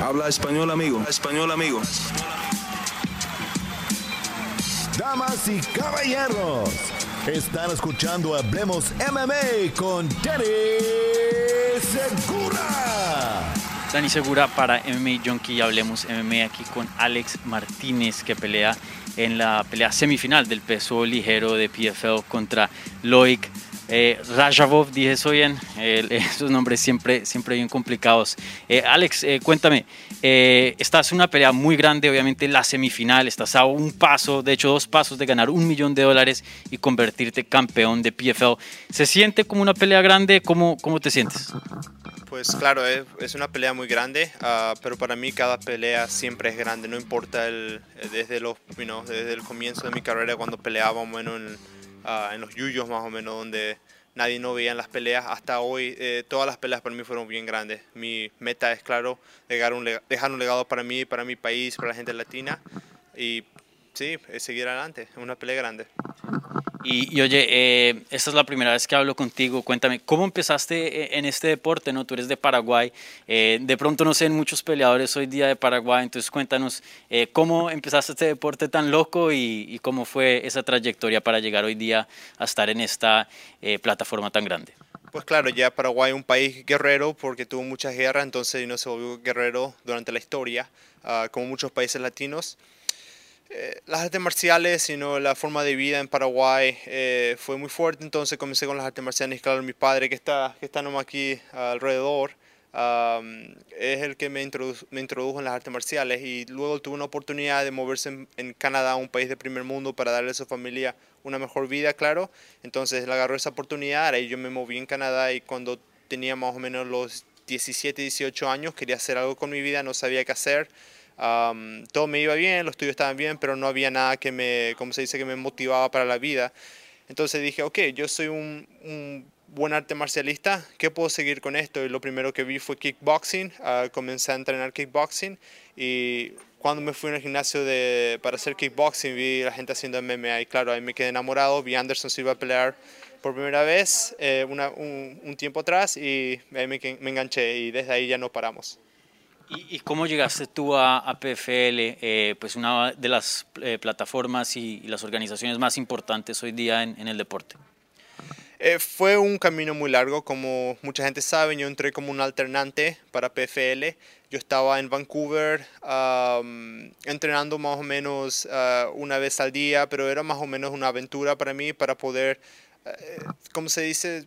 Habla español, amigo. Español, amigo. Damas y caballeros, están escuchando Hablemos MMA con Danny Segura. Dani Segura para MMA Junkie y Hablemos MMA aquí con Alex Martínez que pelea en la pelea semifinal del peso ligero de PFL contra Loic eh, Rajavov, dije eso bien, eh, esos nombres siempre, siempre bien complicados. Eh, Alex, eh, cuéntame, estás en una pelea muy grande, obviamente la semifinal, estás a un paso, de hecho dos pasos de ganar un millón de dólares y convertirte campeón de PFL. ¿Se siente como una pelea grande? ¿Cómo, cómo te sientes? Pues claro, es, una pelea muy grande, ah, pero para mí cada pelea siempre es grande, no importa el, desde, los, desde el comienzo de mi carrera cuando peleábamos bueno, en Ah, en los yuyos más o menos, donde nadie no veía las peleas. Hasta hoy eh, todas las peleas para mí fueron bien grandes. Mi meta es, claro, dejar un, legado para mí, para mi país, para la gente latina. Y sí, seguir adelante, una pelea grande. Y, oye, eh, esta es la primera vez que hablo contigo. Cuéntame, ¿cómo empezaste eh, en este deporte? ¿no? Tú eres de Paraguay. Eh, de pronto no sé, en muchos peleadores hoy día de Paraguay. Entonces cuéntanos, ¿cómo empezaste este deporte tan loco y, cómo fue esa trayectoria para llegar hoy día a estar en esta plataforma tan grande? Pues claro, ya Paraguay es un país guerrero porque tuvo muchas guerras, entonces no se volvió guerrero durante la historia, ah, como muchos países latinos. Eh, las artes marciales, sino la forma de vida en Paraguay eh, fue muy fuerte, entonces comencé con las artes marciales. Claro, mi padre, que está, que está nomás aquí alrededor, es el que me, me, introdujo en las artes marciales y luego tuve una oportunidad de moverse en, Canadá, un país de primer mundo, para darle a su familia una mejor vida, claro. Entonces le agarró esa oportunidad, y yo me moví en Canadá y cuando tenía más o menos los 17, 18 años, quería hacer algo con mi vida, no sabía qué hacer todo me iba bien, los estudios estaban bien, pero no había nada que me, como se dice, que me motivaba para la vida. Entonces dije, ok, yo soy un, buen arte marcialista, ¿qué puedo seguir con esto? Y lo primero que vi fue kickboxing, uh, comencé a entrenar kickboxing y cuando me fui al gimnasio de, para hacer kickboxing vi a la gente haciendo MMA y claro, ahí me quedé enamorado, vi a Anderson Silva pelear por primera vez eh, un, tiempo atrás y ahí me, me enganché y desde ahí ya no paramos. ¿Y, cómo llegaste tú a, PFL, eh, pues una de las eh, plataformas y, las organizaciones más importantes hoy día en, el deporte? Eh, fue un camino muy largo, como mucha gente sabe, yo entré como un alternante para PFL. Yo estaba en Vancouver entrenando más o menos ah, una vez al día, pero era más o menos una aventura para mí para poder, ¿cómo se dice?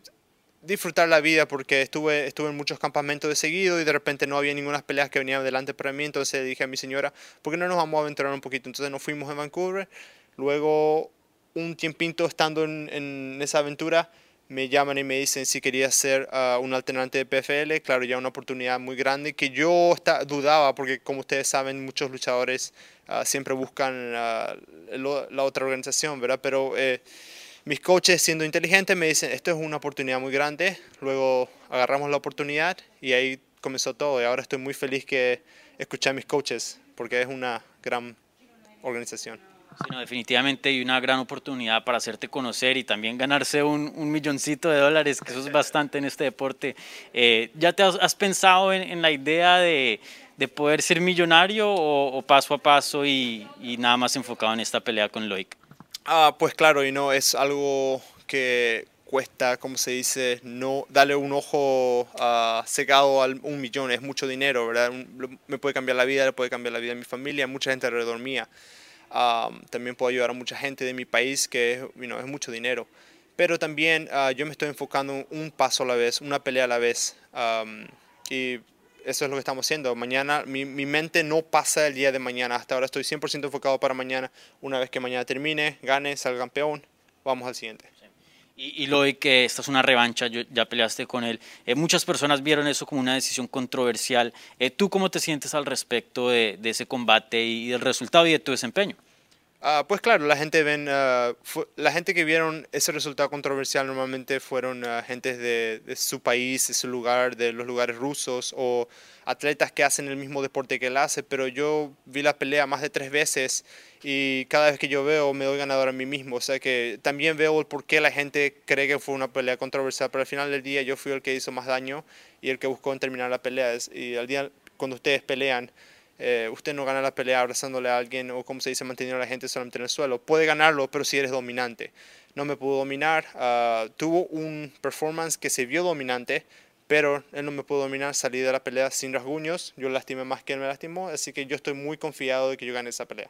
Disfrutar la vida porque estuve, estuve en muchos campamentos de seguido y de repente no había ninguna peleas que venían delante para mí. Entonces dije a mi señora, ¿por qué no nos vamos a aventurar un poquito? Entonces nos fuimos a Vancouver. Luego, un tiempito estando en, en esa aventura, me llaman y me dicen si quería ser ah, un alternante de PFL. Claro, ya una oportunidad muy grande que yo está, dudaba porque como ustedes saben, muchos luchadores ah, siempre buscan ah, la otra organización, ¿verdad? Pero... Eh, mis coaches siendo inteligentes me dicen, esto es una oportunidad muy grande, luego agarramos la oportunidad y ahí comenzó todo y ahora estoy muy feliz que escuché a mis coaches porque es una gran organización. Definitivamente hay una gran oportunidad para hacerte conocer y también ganarse un, milloncito de dólares, que eso es bastante en este deporte. Eh, ¿Ya te has, pensado en, la idea de, de, poder ser millonario o, paso a paso y, y, nada más enfocado en esta pelea con Loic? Ah, pues claro, y no, es algo que cuesta, como se dice, no darle un ojo uh, cegado a un millón, es mucho dinero, ¿verdad? Me puede cambiar la vida, le puede cambiar la vida a mi familia, mucha gente alrededor mía. también puedo ayudar a mucha gente de mi país, que es, es mucho dinero. Pero también ah, yo me estoy enfocando un paso a la vez, una pelea a la vez. y eso es lo que estamos haciendo. Mañana, mi, mi, mente no pasa el día de mañana. Hasta ahora estoy 100% enfocado para mañana. Una vez que mañana termine, gane, salga campeón, vamos al siguiente. Y, lo de que esta es una revancha, yo, ya peleaste con él. Eh, muchas personas vieron eso como una decisión controversial. Eh, ¿Tú cómo te sientes al respecto de, de ese combate y del resultado y de tu desempeño? Ah, pues claro, la gente ven, ah, la gente que vieron ese resultado controversial normalmente fueron uh, gentes de, de, su país, de su lugar, de los lugares rusos o atletas que hacen el mismo deporte que él hace, pero yo vi la pelea más de tres veces y cada vez que yo veo me doy ganador a mí mismo, o sea que también veo el por qué la gente cree que fue una pelea controversial, pero al final del día yo fui el que hizo más daño y el que buscó terminar la pelea. Y al día cuando ustedes pelean, eh, usted no gana la pelea abrazándole a alguien o como se dice, manteniendo a la gente solamente en el suelo. Puede ganarlo, pero si eres dominante. No me pudo dominar. Ah, tuvo un performance que se vio dominante, pero él no me pudo dominar. Salí de la pelea sin rasguños. Yo lastimé más que él me lastimó, así que yo estoy muy confiado de que yo gane esa pelea.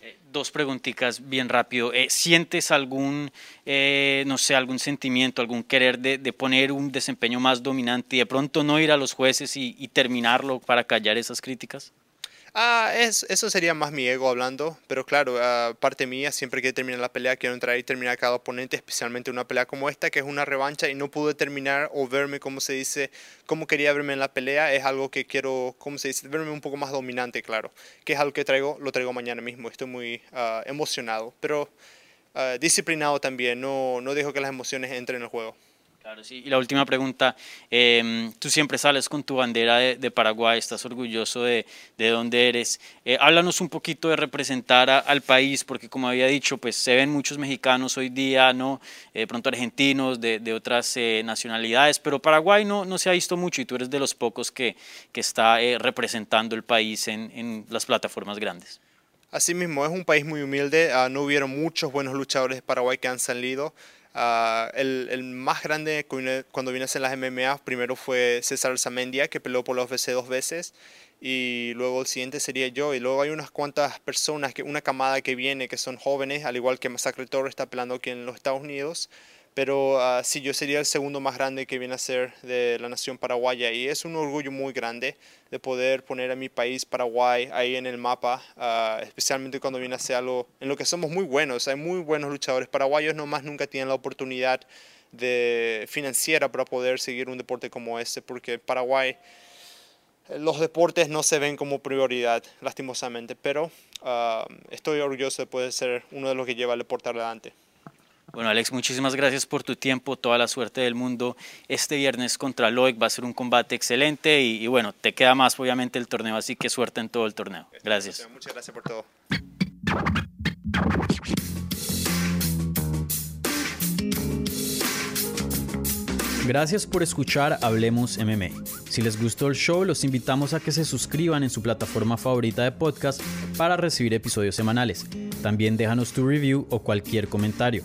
Eh, dos preguntitas bien rápido. Eh, ¿Sientes algún, no sé, algún sentimiento, algún querer de, poner un desempeño más dominante y de pronto no ir a los jueces y terminarlo para callar esas críticas? Ah, es, eso sería más mi ego hablando, pero claro, uh, parte mía, siempre que termine la pelea, quiero entrar y terminar cada oponente, especialmente una pelea como esta, que es una revancha y no pude terminar o verme, como se dice, como quería verme en la pelea, es algo que quiero, como se dice, verme un poco más dominante, claro, que es algo que traigo, lo traigo mañana mismo, estoy muy uh, emocionado, pero uh, disciplinado también, no, no dejo que las emociones entren en el juego. Claro, sí. Y la última pregunta, em, tú siempre sales con tu bandera de, Paraguay, estás orgulloso de, de dónde eres. Eh, háblanos un poquito de representar al país, porque como había dicho, pues se ven muchos mexicanos hoy día, ¿no? Eh, pronto argentinos, de, de otras eh, nacionalidades, pero Paraguay no, no se ha visto mucho y tú eres de los pocos que, que está representando el país en, en las plataformas grandes. Asimismo, es un país muy humilde, ah, no hubieron muchos buenos luchadores de Paraguay que han salido. Ah, el, el, más grande cuando vine a hacer las MMA primero fue César Zamendia, que peleó por la UFC dos veces, y luego el siguiente sería yo, y luego hay unas cuantas personas, que, una camada que viene que son jóvenes, al igual que Masacre Toro está peleando aquí en los Estados Unidos, pero uh, sí, yo sería el segundo más grande que viene a ser de la nación paraguaya y es un orgullo muy grande de poder poner a mi país, Paraguay, ahí en el mapa, ah, especialmente cuando viene a ser algo en lo que somos muy buenos. Hay muy buenos luchadores paraguayos, nomás nunca tienen la oportunidad de financiera para poder seguir un deporte como este, porque Paraguay los deportes no se ven como prioridad, lastimosamente, pero uh, estoy orgulloso de poder ser uno de los que lleva el deporte adelante. Bueno, Alex, muchísimas gracias por tu tiempo, toda la suerte del mundo. Este viernes contra Loic va a ser un combate excelente y, bueno, te queda más obviamente el torneo, así que suerte en todo el torneo. Gracias. Muchas gracias por todo. Gracias por escuchar Hablemos MMA. Si les gustó el show, los invitamos a que se suscriban en su plataforma favorita de podcast para recibir episodios semanales. También déjanos tu review o cualquier comentario.